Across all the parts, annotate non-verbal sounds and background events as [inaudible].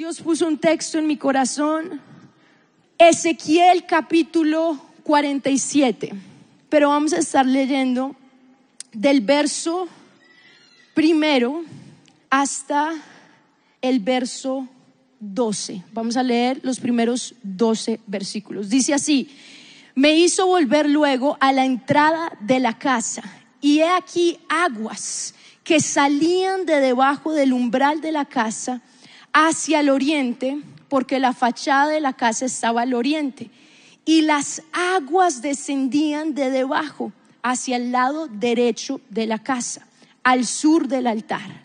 Dios puso un texto en mi corazón, Ezequiel capítulo 47, pero vamos a estar leyendo del verso primero hasta el verso 12. Vamos a leer los primeros 12 versículos. Dice así, me hizo volver luego a la entrada de la casa y he aquí aguas que salían de debajo del umbral de la casa hacia el oriente, porque la fachada de la casa estaba al oriente, y las aguas descendían de debajo hacia el lado derecho de la casa, al sur del altar.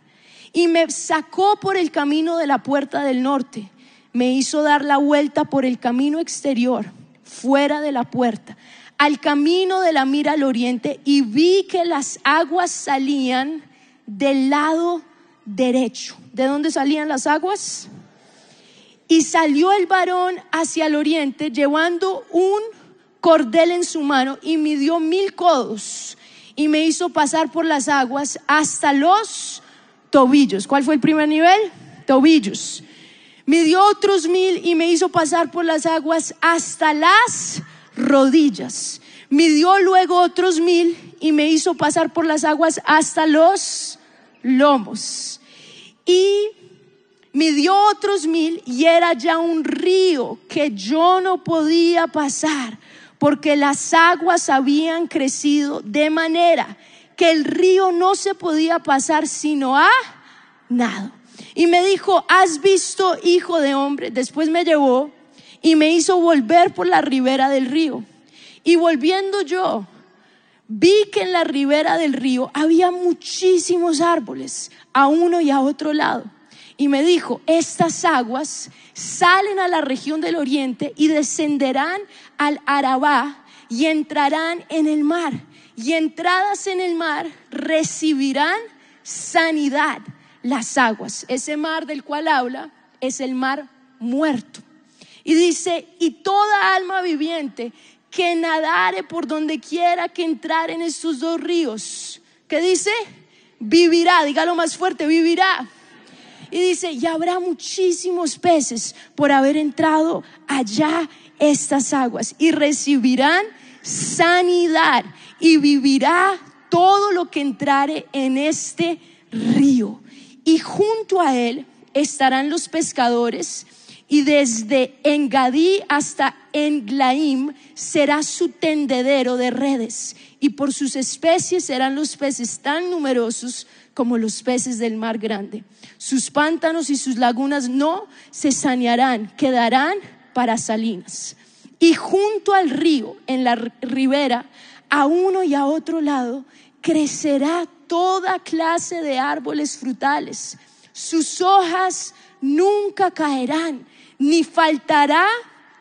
Y me sacó por el camino de la puerta del norte, me hizo dar la vuelta por el camino exterior, fuera de la puerta, al camino de la mira al oriente, y vi que las aguas salían del lado derecho. ¿De dónde salían las aguas? Y salió el varón hacia el oriente llevando un cordel en su mano y midió mil codos y me hizo pasar por las aguas hasta los tobillos. ¿Cuál fue el primer nivel? Tobillos. Midió otros mil y me hizo pasar por las aguas hasta las rodillas. Midió luego otros mil y me hizo pasar por las aguas hasta los lomos. Y midió otros mil y era ya un río que yo no podía pasar porque las aguas habían crecido de manera que el río no se podía pasar sino a nado. Y me dijo, ¿has visto, hijo de hombre? Después me llevó y me hizo volver por la ribera del río. Y volviendo yo, vi que en la ribera del río había muchísimos árboles, a uno y a otro lado. Y me dijo, estas aguas salen a la región del oriente y descenderán al Arabá y entrarán en el mar. Y entradas en el mar recibirán sanidad las aguas. Ese mar del cual habla es el mar muerto. Y dice, y toda alma viviente que nadare por donde quiera que entrar en estos dos ríos. ¿Qué dice? Vivirá, dígalo más fuerte, vivirá. Y dice, y habrá muchísimos peces por haber entrado allá estas aguas y recibirán sanidad y vivirá todo lo que entrare en este río. Y junto a él estarán los pescadores y desde Engadí hasta Englaim será su tendedero de redes, y por sus especies serán los peces tan numerosos como los peces del mar grande. Sus pántanos y sus lagunas no se sanearán, quedarán para salinas. Y junto al río, en la ribera, a uno y a otro lado, crecerá toda clase de árboles frutales. Sus hojas nunca caerán ni faltará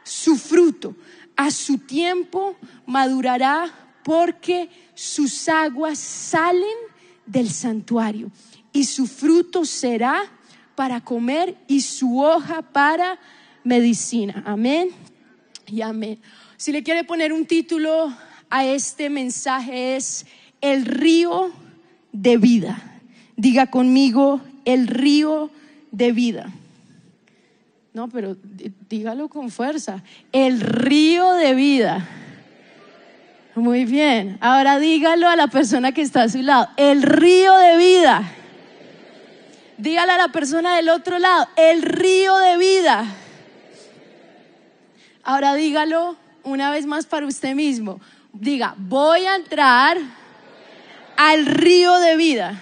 su fruto. A su tiempo madurará porque sus aguas salen del santuario y su fruto será para comer y su hoja para medicina. Amén y amén. Si le quiere poner un título a este mensaje es El río de vida. Diga conmigo, el río de vida. No, pero dígalo con fuerza. El río de vida. Muy bien. Ahora dígalo a la persona que está a su lado. El río de vida. Dígale a la persona del otro lado. El río de vida. Ahora dígalo una vez más para usted mismo. Diga, voy a entrar al río de vida.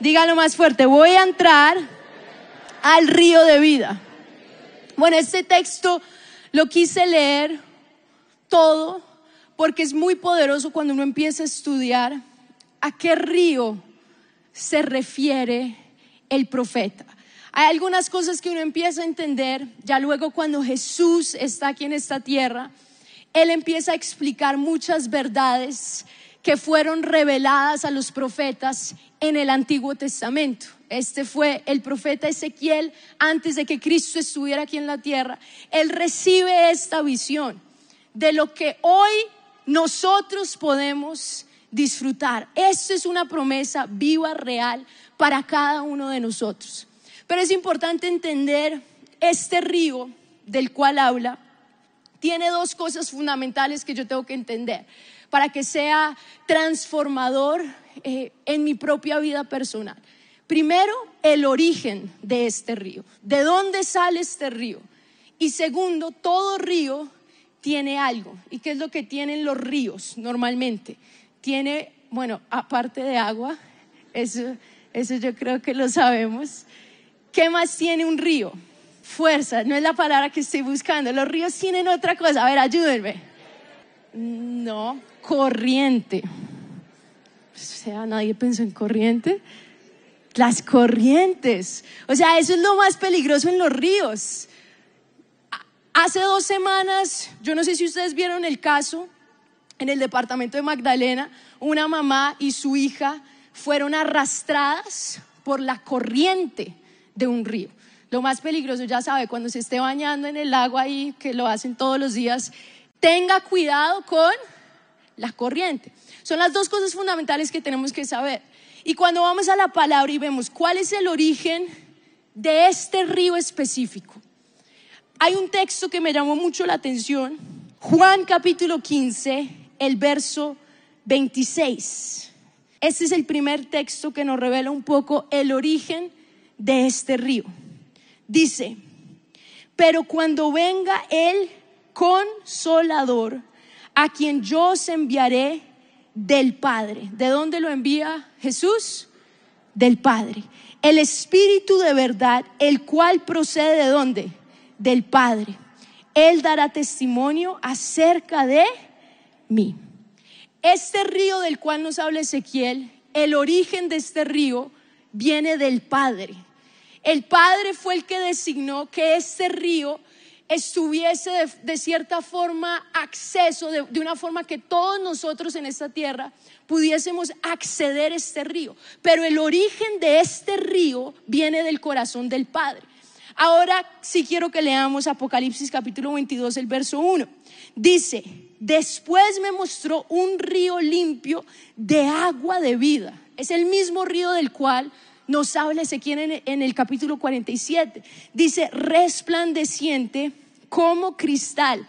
Dígalo más fuerte. Voy a entrar al río de vida. Bueno, este texto lo quise leer todo porque es muy poderoso cuando uno empieza a estudiar a qué río se refiere el profeta. Hay algunas cosas que uno empieza a entender, ya luego cuando Jesús está aquí en esta tierra, Él empieza a explicar muchas verdades que fueron reveladas a los profetas en el Antiguo Testamento. Este fue el profeta Ezequiel antes de que Cristo estuviera aquí en la tierra. Él recibe esta visión de lo que hoy nosotros podemos disfrutar. Esto es una promesa viva, real, para cada uno de nosotros. Pero es importante entender este río del cual habla tiene dos cosas fundamentales que yo tengo que entender para que sea transformador eh, en mi propia vida personal. Primero, el origen de este río. ¿De dónde sale este río? Y segundo, todo río tiene algo. ¿Y qué es lo que tienen los ríos normalmente? Tiene, bueno, aparte de agua, eso, eso yo creo que lo sabemos. ¿Qué más tiene un río? Fuerza, no es la palabra que estoy buscando. Los ríos tienen otra cosa. A ver, ayúdenme. No, corriente. O sea, nadie pensó en corriente. Las corrientes. O sea, eso es lo más peligroso en los ríos. Hace dos semanas, yo no sé si ustedes vieron el caso en el departamento de Magdalena, una mamá y su hija fueron arrastradas por la corriente de un río. Lo más peligroso, ya sabe, cuando se esté bañando en el agua ahí, que lo hacen todos los días, tenga cuidado con la corriente. Son las dos cosas fundamentales que tenemos que saber. Y cuando vamos a la palabra y vemos cuál es el origen de este río específico, hay un texto que me llamó mucho la atención, Juan capítulo 15, el verso 26. Este es el primer texto que nos revela un poco el origen de este río. Dice, pero cuando venga el consolador, a quien yo os enviaré del Padre. ¿De dónde lo envía Jesús? Del Padre. El Espíritu de verdad, el cual procede de dónde? Del Padre. Él dará testimonio acerca de mí. Este río del cual nos habla Ezequiel, el origen de este río viene del Padre. El Padre fue el que designó que este río estuviese de, cierta forma acceso, de, de, una forma que todos nosotros en esta tierra pudiésemos acceder a este río. Pero el origen de este río viene del corazón del Padre. Ahora sí quiero que leamos Apocalipsis capítulo 22, el verso 1. Dice, después me mostró un río limpio de agua de vida. Es el mismo río del cual nos habla Ezequiel en, el capítulo 47. Dice, resplandeciente como cristal,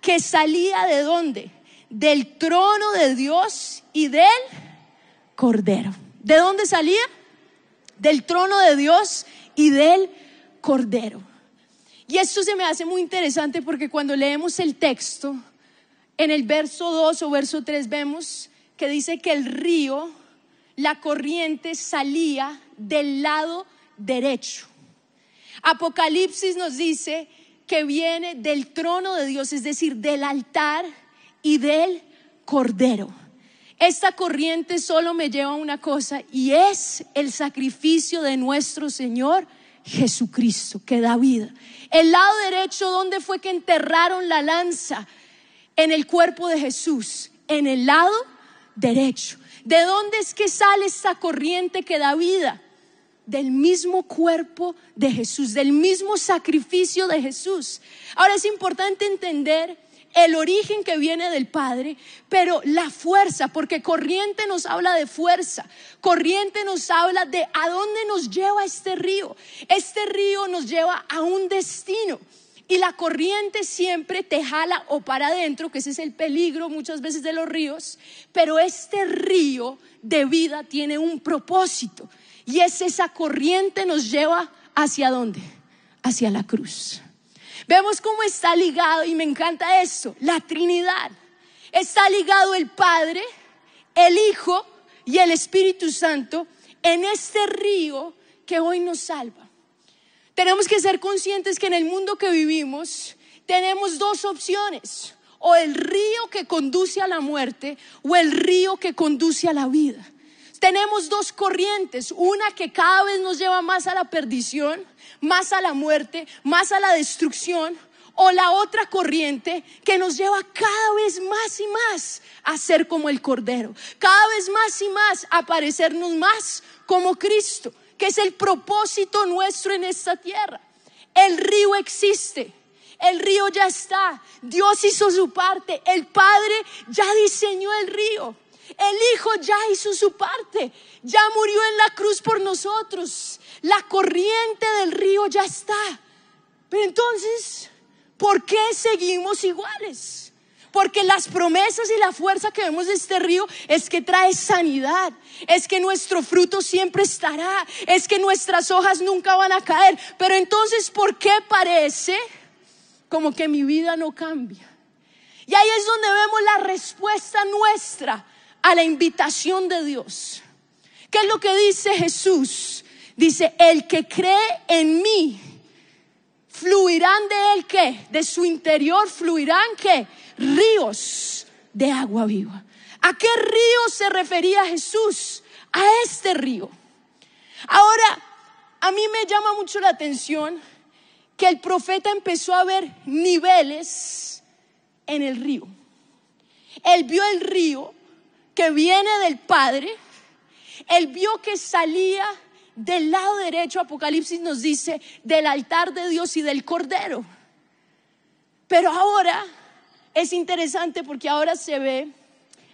que salía de dónde? Del trono de Dios y del Cordero. ¿De dónde salía? Del trono de Dios y del Cordero. Y esto se me hace muy interesante porque cuando leemos el texto, en el verso 2 o verso 3 vemos que dice que el río, la corriente salía del lado derecho. Apocalipsis nos dice que viene del trono de Dios, es decir, del altar y del cordero. Esta corriente solo me lleva a una cosa y es el sacrificio de nuestro Señor Jesucristo que da vida. El lado derecho, ¿dónde fue que enterraron la lanza? En el cuerpo de Jesús, en el lado derecho. ¿De dónde es que sale esta corriente que da vida? del mismo cuerpo de Jesús, del mismo sacrificio de Jesús. Ahora es importante entender el origen que viene del Padre, pero la fuerza, porque corriente nos habla de fuerza, corriente nos habla de a dónde nos lleva este río. Este río nos lleva a un destino. Y la corriente siempre te jala o para adentro, que ese es el peligro muchas veces de los ríos, pero este río de vida tiene un propósito. Y es esa corriente nos lleva hacia dónde? Hacia la cruz. Vemos cómo está ligado, y me encanta esto, la Trinidad. Está ligado el Padre, el Hijo y el Espíritu Santo en este río que hoy nos salva. Tenemos que ser conscientes que en el mundo que vivimos tenemos dos opciones, o el río que conduce a la muerte o el río que conduce a la vida. Tenemos dos corrientes, una que cada vez nos lleva más a la perdición, más a la muerte, más a la destrucción, o la otra corriente que nos lleva cada vez más y más a ser como el Cordero, cada vez más y más a parecernos más como Cristo, que es el propósito nuestro en esta tierra. El río existe. El río ya está. Dios hizo su parte. El Padre ya diseñó el río. El Hijo ya hizo su parte, ya murió en la cruz por nosotros. La corriente del río ya está. Pero entonces, ¿por qué seguimos iguales? Porque las promesas y la fuerza que vemos de este río es que trae sanidad, es que nuestro fruto siempre estará, es que nuestras hojas nunca van a caer. Pero entonces, ¿por qué parece como que mi vida no cambia? Y ahí es donde vemos la respuesta nuestra a la invitación de Dios. ¿Qué es lo que dice Jesús? Dice, el que cree en mí, fluirán de él qué? De su interior fluirán qué? Ríos de agua viva. ¿A qué río se refería Jesús? A este río. Ahora, a mí me llama mucho la atención que el profeta empezó a ver niveles en el río. Él vio el río que viene del Padre, él vio que salía del lado derecho, Apocalipsis nos dice, del altar de Dios y del Cordero. Pero ahora es interesante porque ahora se ve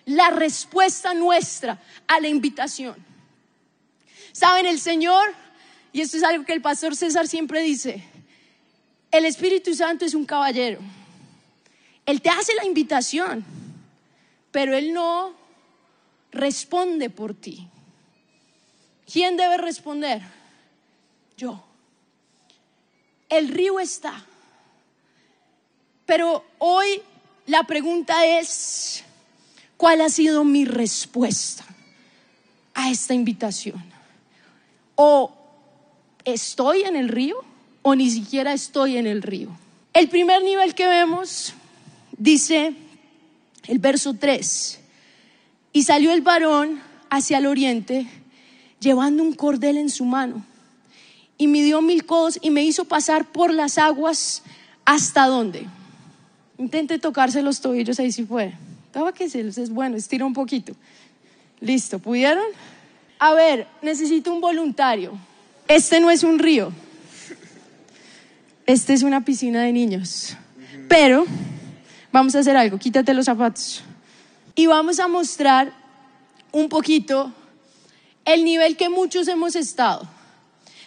la respuesta nuestra a la invitación. Saben, el Señor, y esto es algo que el pastor César siempre dice, el Espíritu Santo es un caballero. Él te hace la invitación, pero Él no responde por ti. ¿Quién debe responder? Yo. El río está. Pero hoy la pregunta es, ¿cuál ha sido mi respuesta a esta invitación? ¿O estoy en el río o ni siquiera estoy en el río? El primer nivel que vemos dice el verso 3, y salió el varón hacia el oriente llevando un cordel en su mano y midió mil codos y me hizo pasar por las aguas hasta dónde. Intente tocarse los tobillos ahí si puede. Estaba que es bueno, estira un poquito. Listo, ¿pudieron? A ver, necesito un voluntario. Este no es un río. Este es una piscina de niños. Pero vamos a hacer algo, quítate los zapatos. Y vamos a mostrar un poquito el nivel que muchos hemos estado.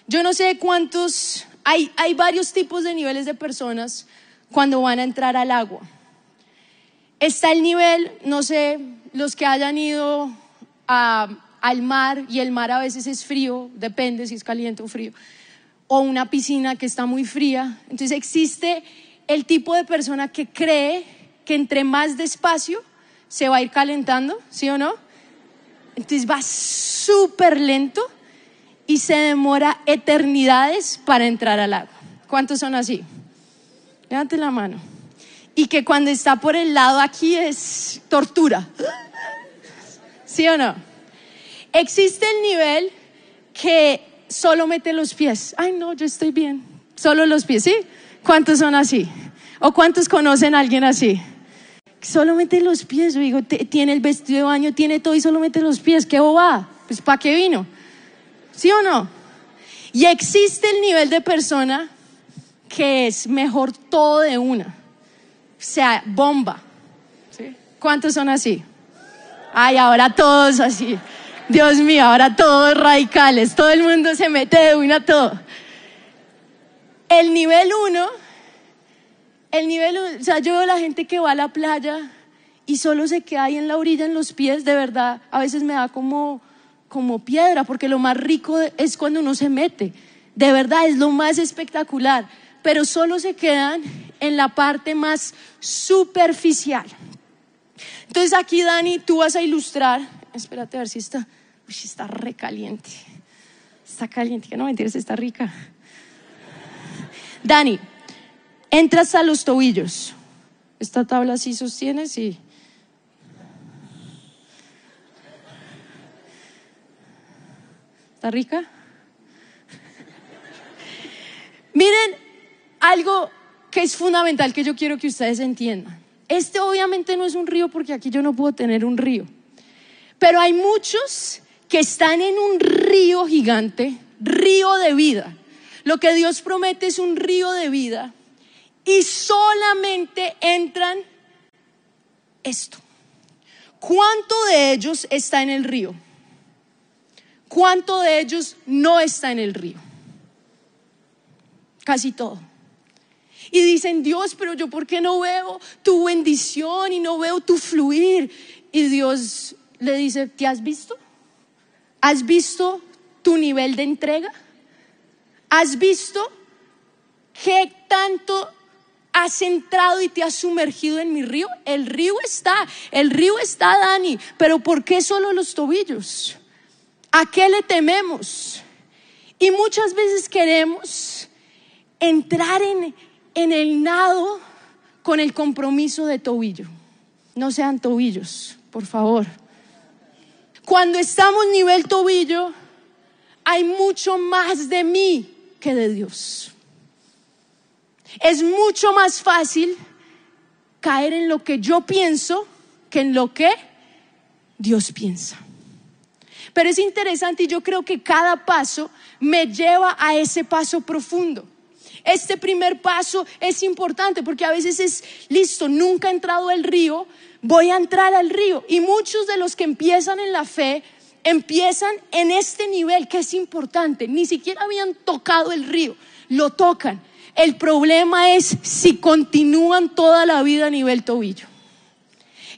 Yo no sé cuántos, hay, hay varios tipos de niveles de personas cuando van a entrar al agua. Está el nivel, no sé, los que hayan ido al mar y el mar a veces es frío, depende si es caliente o frío, o una piscina que está muy fría. Entonces existe el tipo de persona que cree que entre más despacio se va a ir calentando, ¿sí o no? Entonces va súper lento y se demora eternidades para entrar al agua. ¿Cuántos son así? Levante la mano. Y que cuando está por el lado aquí es tortura. ¿Sí o no? Existe el nivel que solo mete los pies. Ay, no, yo estoy bien. Solo los pies, ¿sí? ¿Cuántos son así? ¿O cuántos conocen a alguien así? Solo mete los pies, yo digo, tiene el vestido de baño, tiene todo y solo mete los pies. ¿Qué boba? Pues ¿para qué vino? ¿Sí o no? Y existe el nivel de persona que es mejor todo de una. O sea, bomba. ¿Cuántos son así? Ay, ahora todos así. Dios mío, ahora todos radicales. Todo el mundo se mete de una todo. El nivel uno el nivel, o sea, yo veo la gente que va a la playa y solo se queda ahí en la orilla, en los pies, de verdad, a veces me da como, como piedra, porque lo más rico es cuando uno se mete, de verdad, es lo más espectacular, pero solo se quedan en la parte más superficial. Entonces aquí, Dani, tú vas a ilustrar, espérate a ver si está, uy, está recaliente, está caliente, que no mentiras, está rica. Dani, entras a los tobillos. Esta tabla así sostienes y... ¿Está rica? [laughs] Miren algo que es fundamental que yo quiero que ustedes entiendan. Este obviamente no es un río porque aquí yo no puedo tener un río. Pero hay muchos que están en un río gigante, río de vida. Lo que Dios promete es un río de vida y solamente entran esto. ¿Cuánto de ellos está en el río? ¿Cuánto de ellos no está en el río? Casi todo. Y dicen, Dios, pero yo por qué no veo tu bendición y no veo tu fluir. Y Dios le dice, ¿te has visto? ¿Has visto tu nivel de entrega? ¿Has visto qué tanto has entrado y te has sumergido en mi río? El río está, el río está, Dani, pero ¿por qué solo los tobillos? ¿A qué le tememos? Y muchas veces queremos entrar en, en el nado con el compromiso de tobillo. No sean tobillos, por favor. Cuando estamos nivel tobillo, hay mucho más de mí que de Dios. Es mucho más fácil caer en lo que yo pienso que en lo que Dios piensa. Pero es interesante y yo creo que cada paso me lleva a ese paso profundo. Este primer paso es importante porque a veces es listo, nunca he entrado al río, voy a entrar al río. Y muchos de los que empiezan en la fe empiezan en este nivel que es importante. Ni siquiera habían tocado el río, lo tocan. El problema es si continúan toda la vida a nivel tobillo.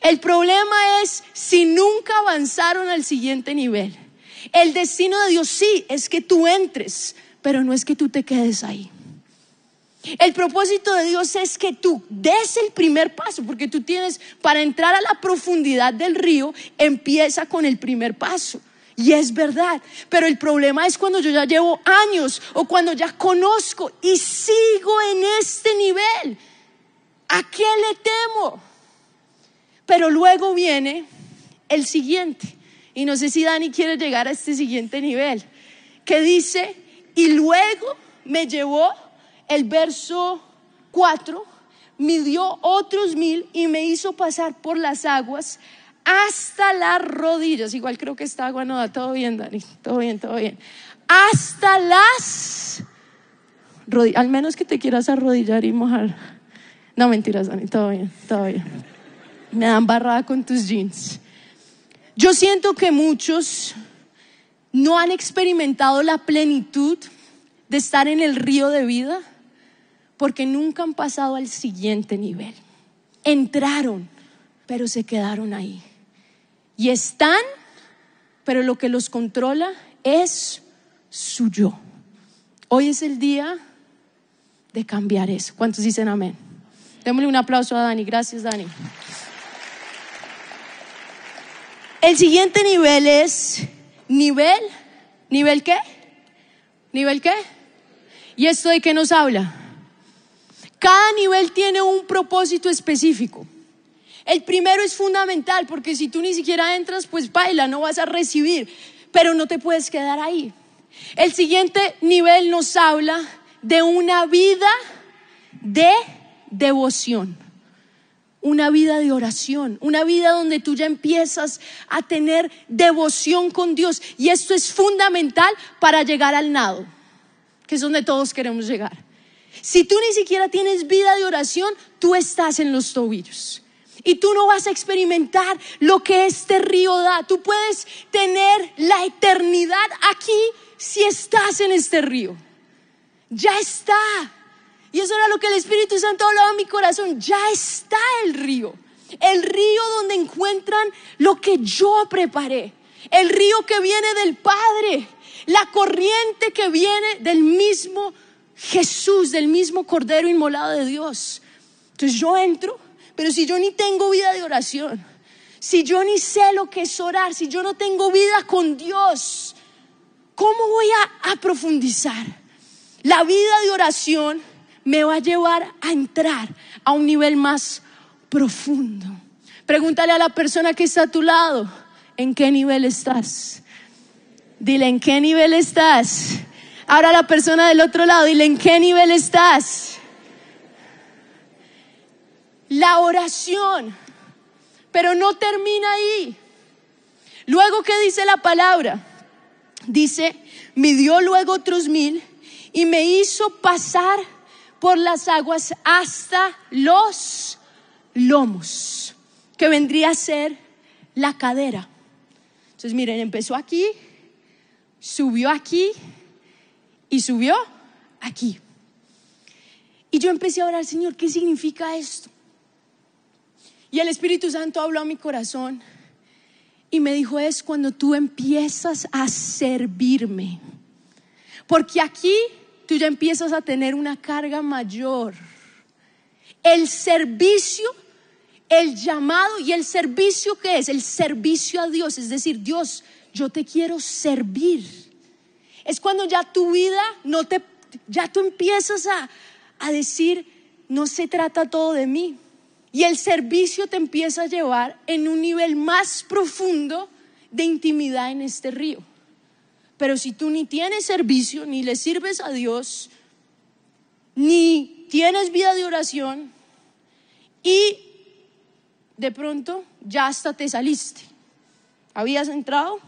El problema es si nunca avanzaron al siguiente nivel. El destino de Dios sí es que tú entres, pero no es que tú te quedes ahí. El propósito de Dios es que tú des el primer paso, porque tú tienes, para entrar a la profundidad del río, empieza con el primer paso. Y es verdad, pero el problema es cuando yo ya llevo años o cuando ya conozco y sigo en este nivel. ¿A qué le temo? Pero luego viene el siguiente. Y no sé si Dani quiere llegar a este siguiente nivel, que dice, y luego me llevó el verso 4, midió otros mil y me hizo pasar por las aguas hasta las rodillas. Igual creo que esta agua no da todo bien, Dani. Todo bien, todo bien. Hasta las rodillas. Al menos que te quieras arrodillar y mojar. No, mentiras, Dani. Todo bien, todo bien. Me dan barrada con tus jeans. Yo siento que muchos no han experimentado la plenitud de estar en el río de vida porque nunca han pasado al siguiente nivel. Entraron, pero se quedaron ahí. Y están, pero lo que los controla es su yo. Hoy es el día de cambiar eso. ¿Cuántos dicen amén? Démosle un aplauso a Dani. Gracias, Dani. El siguiente nivel es nivel, ¿nivel qué? ¿Nivel qué? ¿Y esto de qué nos habla? Cada nivel tiene un propósito específico. El primero es fundamental porque si tú ni siquiera entras, pues baila, no vas a recibir, pero no te puedes quedar ahí. El siguiente nivel nos habla de una vida de devoción, una vida de oración, una vida donde tú ya empiezas a tener devoción con Dios. Y esto es fundamental para llegar al nado, que es donde todos queremos llegar. Si tú ni siquiera tienes vida de oración, tú estás en los tobillos. Y tú no vas a experimentar lo que este río da. Tú puedes tener la eternidad aquí si estás en este río. Ya está. Y eso era lo que el Espíritu Santo hablaba en mi corazón. Ya está el río. El río donde encuentran lo que yo preparé. El río que viene del Padre. La corriente que viene del mismo Jesús, del mismo Cordero inmolado de Dios. Entonces yo entro, pero si yo ni tengo vida de oración, si yo ni sé lo que es orar, si yo no tengo vida con Dios, ¿cómo voy a, a profundizar? La vida de oración me va a llevar a entrar a un nivel más profundo. Pregúntale a la persona que está a tu lado, ¿en qué nivel estás? Dile, ¿en qué nivel estás? Ahora la persona del otro lado, dile, ¿en qué nivel estás? La oración, pero no termina ahí. Luego, ¿qué dice la palabra? Dice, me dio luego otros mil y me hizo pasar por las aguas hasta los lomos, que vendría a ser la cadera. Entonces, miren, empezó aquí, subió aquí y subió aquí. Y yo empecé a orar, Señor, ¿qué significa esto? Y el Espíritu Santo habló a mi corazón y me dijo, es cuando tú empiezas a servirme. Porque aquí tú ya empiezas a tener una carga mayor. El servicio, el llamado y el servicio que es, el servicio a Dios, es decir, Dios, yo te quiero servir. Es cuando ya tu vida no te, ya tú empiezas a, a decir, no se trata todo de mí. Y el servicio te empieza a llevar en un nivel más profundo de intimidad en este río. Pero si tú ni tienes servicio, ni le sirves a Dios, ni tienes vida de oración y de pronto ya hasta te saliste. Habías entrado,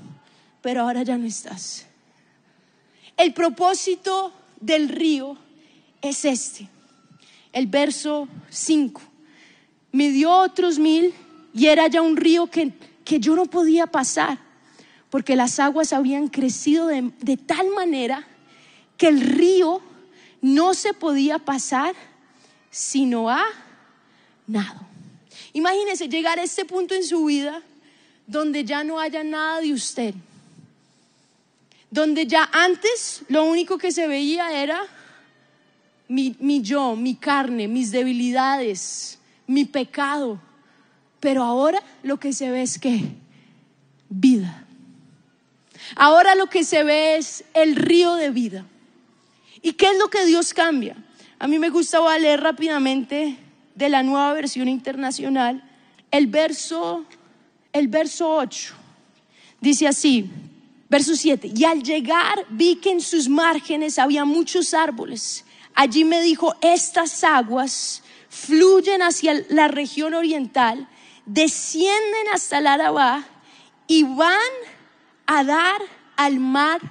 pero ahora ya no estás. El propósito del río es este, el verso 5. Me dio otros mil y era ya un río que, que yo no podía pasar, porque las aguas habían crecido de, de tal manera que el río no se podía pasar sino a nado. Imagínese llegar a este punto en su vida donde ya no haya nada de usted, donde ya antes lo único que se veía era mi, yo, mi carne, mis debilidades, mi pecado. Pero ahora lo que se ve es que vida. Ahora lo que se ve es el río de vida. ¿Y qué es lo que Dios cambia? A mí me gusta leer rápidamente de la nueva versión internacional el verso el verso 8. Dice así, verso 7, y al llegar vi que en sus márgenes había muchos árboles Allí me dijo, estas aguas fluyen hacia la región oriental, descienden hasta el Arabá y van a dar al mar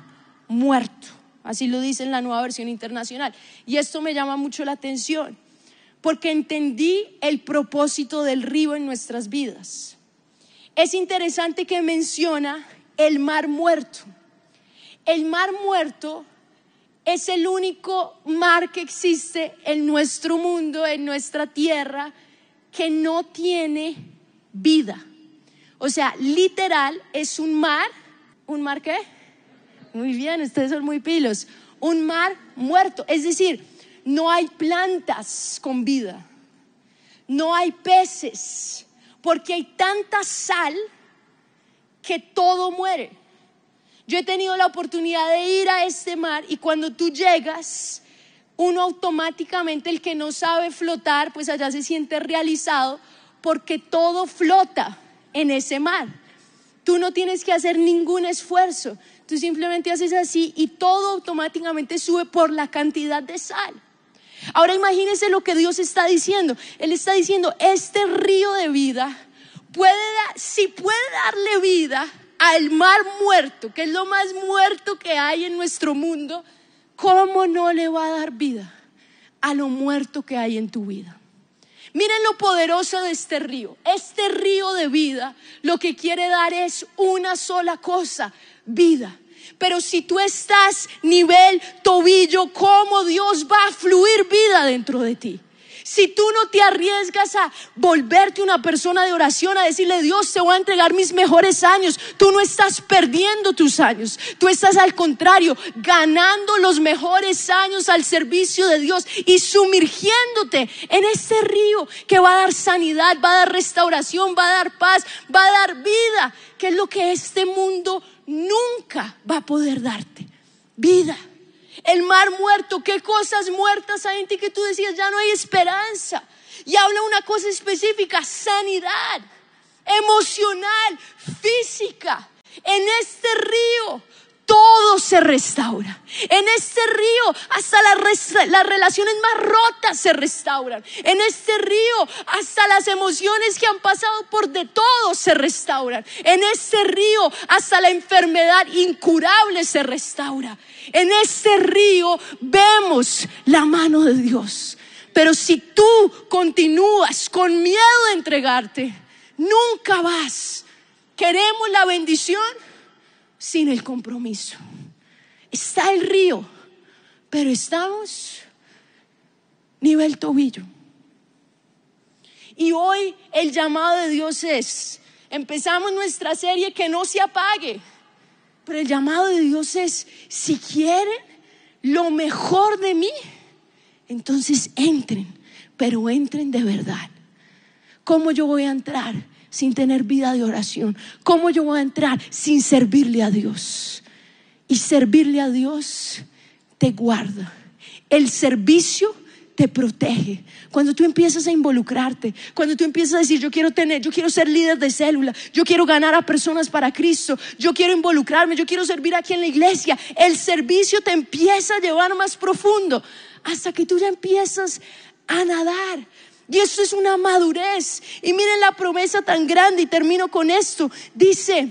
muerto. Así lo dice en la nueva versión internacional. Y esto me llama mucho la atención, porque entendí el propósito del río en nuestras vidas. Es interesante que menciona el mar muerto. El mar muerto es el único mar que existe en nuestro mundo, en nuestra tierra, que no tiene vida. O sea, literal es un mar, ¿un mar qué? Muy bien, ustedes son muy pilos. Un mar muerto, es decir, no hay plantas con vida, no hay peces, porque hay tanta sal que todo muere. Yo he tenido la oportunidad de ir a este mar y cuando tú llegas, uno automáticamente, el que no sabe flotar, pues allá se siente realizado porque todo flota en ese mar. Tú no tienes que hacer ningún esfuerzo. Tú simplemente haces así y todo automáticamente sube por la cantidad de sal. Ahora imagínese lo que Dios está diciendo. Él está diciendo, este río de vida puede, si puede darle vida, al mar muerto, que es lo más muerto que hay en nuestro mundo, ¿cómo no le va a dar vida a lo muerto que hay en tu vida? Miren lo poderoso de este río. Este río de vida lo que quiere dar es una sola cosa, vida. Pero si tú estás nivel tobillo, ¿cómo Dios va a fluir vida dentro de ti? Si tú no te arriesgas a volverte una persona de oración, a decirle, Dios, te voy a entregar mis mejores años, tú no estás perdiendo tus años, tú estás al contrario, ganando los mejores años al servicio de Dios y sumergiéndote en este río que va a dar sanidad, va a dar restauración, va a dar paz, va a dar vida, que es lo que este mundo nunca va a poder darte. Vida el mar muerto, qué cosas muertas hay en ti que tú decías, ya no hay esperanza. Y habla una cosa específica, sanidad emocional, física. En este río todo se restaura. En este río hasta las, relaciones más rotas se restauran. En este río hasta las emociones que han pasado por de todo se restauran. En este río hasta la enfermedad incurable se restaura. En este río vemos la mano de Dios. Pero si tú continúas con miedo de entregarte, nunca vas. Queremos la bendición sin el compromiso. Está el río, pero estamos nivel tobillo. Y hoy el llamado de Dios es, empezamos nuestra serie que no se apague, pero el llamado de Dios es, si quieren lo mejor de mí, entonces entren, pero entren de verdad. ¿Cómo yo voy a entrar sin tener vida de oración? ¿Cómo yo voy a entrar sin servirle a Dios? Y servirle a Dios te guarda. El servicio te protege. Cuando tú empiezas a involucrarte, cuando tú empiezas a decir, yo quiero tener, yo quiero ser líder de célula, yo quiero ganar a personas para Cristo, yo quiero involucrarme, yo quiero servir aquí en la iglesia, el servicio te empieza a llevar más profundo hasta que tú ya empiezas a nadar. Y eso es una madurez. Y miren la promesa tan grande y termino con esto. Dice,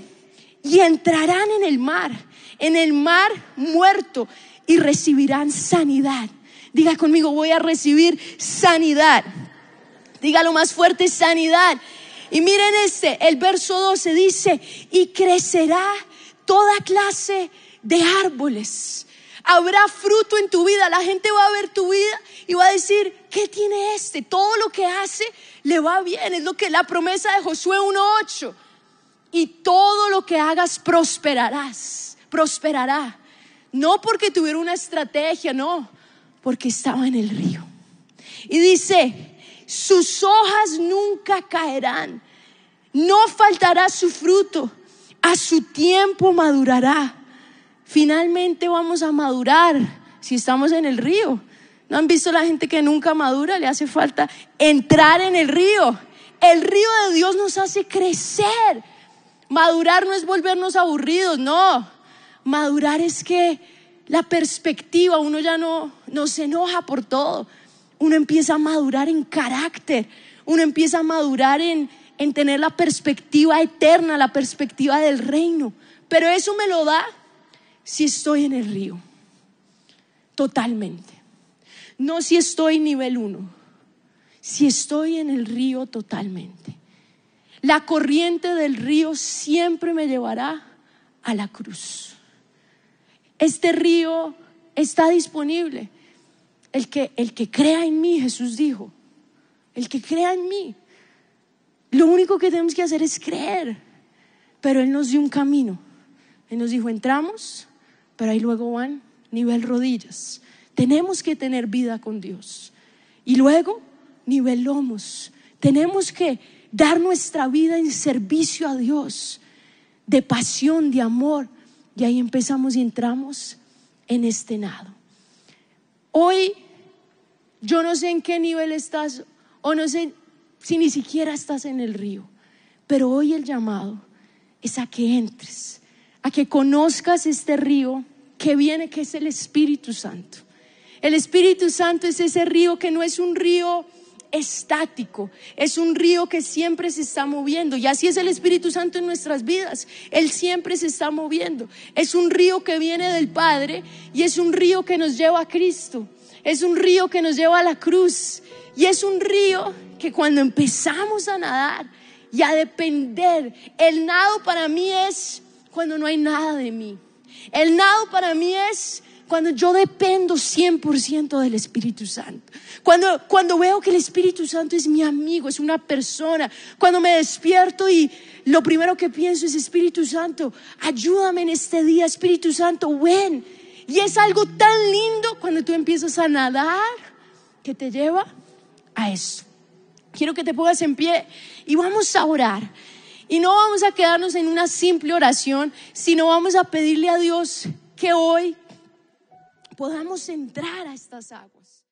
y entrarán en el mar, en el mar muerto, y recibirán sanidad. Diga conmigo, voy a recibir sanidad. Dígalo más fuerte, sanidad. Y miren este, el verso 12 dice, y crecerá toda clase de árboles. Habrá fruto en tu vida. La gente va a ver tu vida y va a decir, ¿qué tiene este? Todo lo que hace le va bien. Es lo que la promesa de Josué 1.8. Y todo lo que hagas prosperarás. Prosperará. No porque tuviera una estrategia, no, porque estaba en el río. Y dice, sus hojas nunca caerán, no faltará su fruto, a su tiempo madurará. Finalmente vamos a madurar si estamos en el río. ¿No han visto la gente que nunca madura? Le hace falta entrar en el río. El río de Dios nos hace crecer. Madurar no es volvernos aburridos, no. Madurar es que la perspectiva, uno ya no, no se enoja por todo. Uno empieza a madurar en carácter. Uno empieza a madurar en, en tener la perspectiva eterna, la perspectiva del reino. Pero eso me lo da si estoy en el río. Totalmente. No si estoy nivel uno. Si estoy en el río totalmente. La corriente del río siempre me llevará a la cruz. Este río está disponible. El que, el que crea en mí, Jesús dijo, el que crea en mí. Lo único que tenemos que hacer es creer. Pero Él nos dio un camino. Él nos dijo, entramos, pero ahí luego van nivel rodillas. Tenemos que tener vida con Dios. Y luego, nivel lomos. Tenemos que dar nuestra vida en servicio a Dios, de pasión, de amor, y ahí empezamos y entramos en este nado. Hoy yo no sé en qué nivel estás o no sé si ni siquiera estás en el río, pero hoy el llamado es a que entres, a que conozcas este río que viene, que es el Espíritu Santo. El Espíritu Santo es ese río que no es un río estático, es un río que siempre se está moviendo. Y así es el Espíritu Santo en nuestras vidas. Él siempre se está moviendo. Es un río que viene del Padre y es un río que nos lleva a Cristo. Es un río que nos lleva a la cruz. Y es un río que cuando empezamos a nadar y a depender, el nado para mí es cuando no hay nada de mí. El nado para mí es cuando yo dependo 100% del Espíritu Santo. Cuando, cuando veo que el Espíritu Santo es mi amigo, es una persona. Cuando me despierto y lo primero que pienso es Espíritu Santo, ayúdame en este día, Espíritu Santo, ven. Y es algo tan lindo cuando tú empiezas a nadar que te lleva a eso. Quiero que te pongas en pie y vamos a orar. Y no vamos a quedarnos en una simple oración, sino vamos a pedirle a Dios que hoy podamos entrar a estas aguas.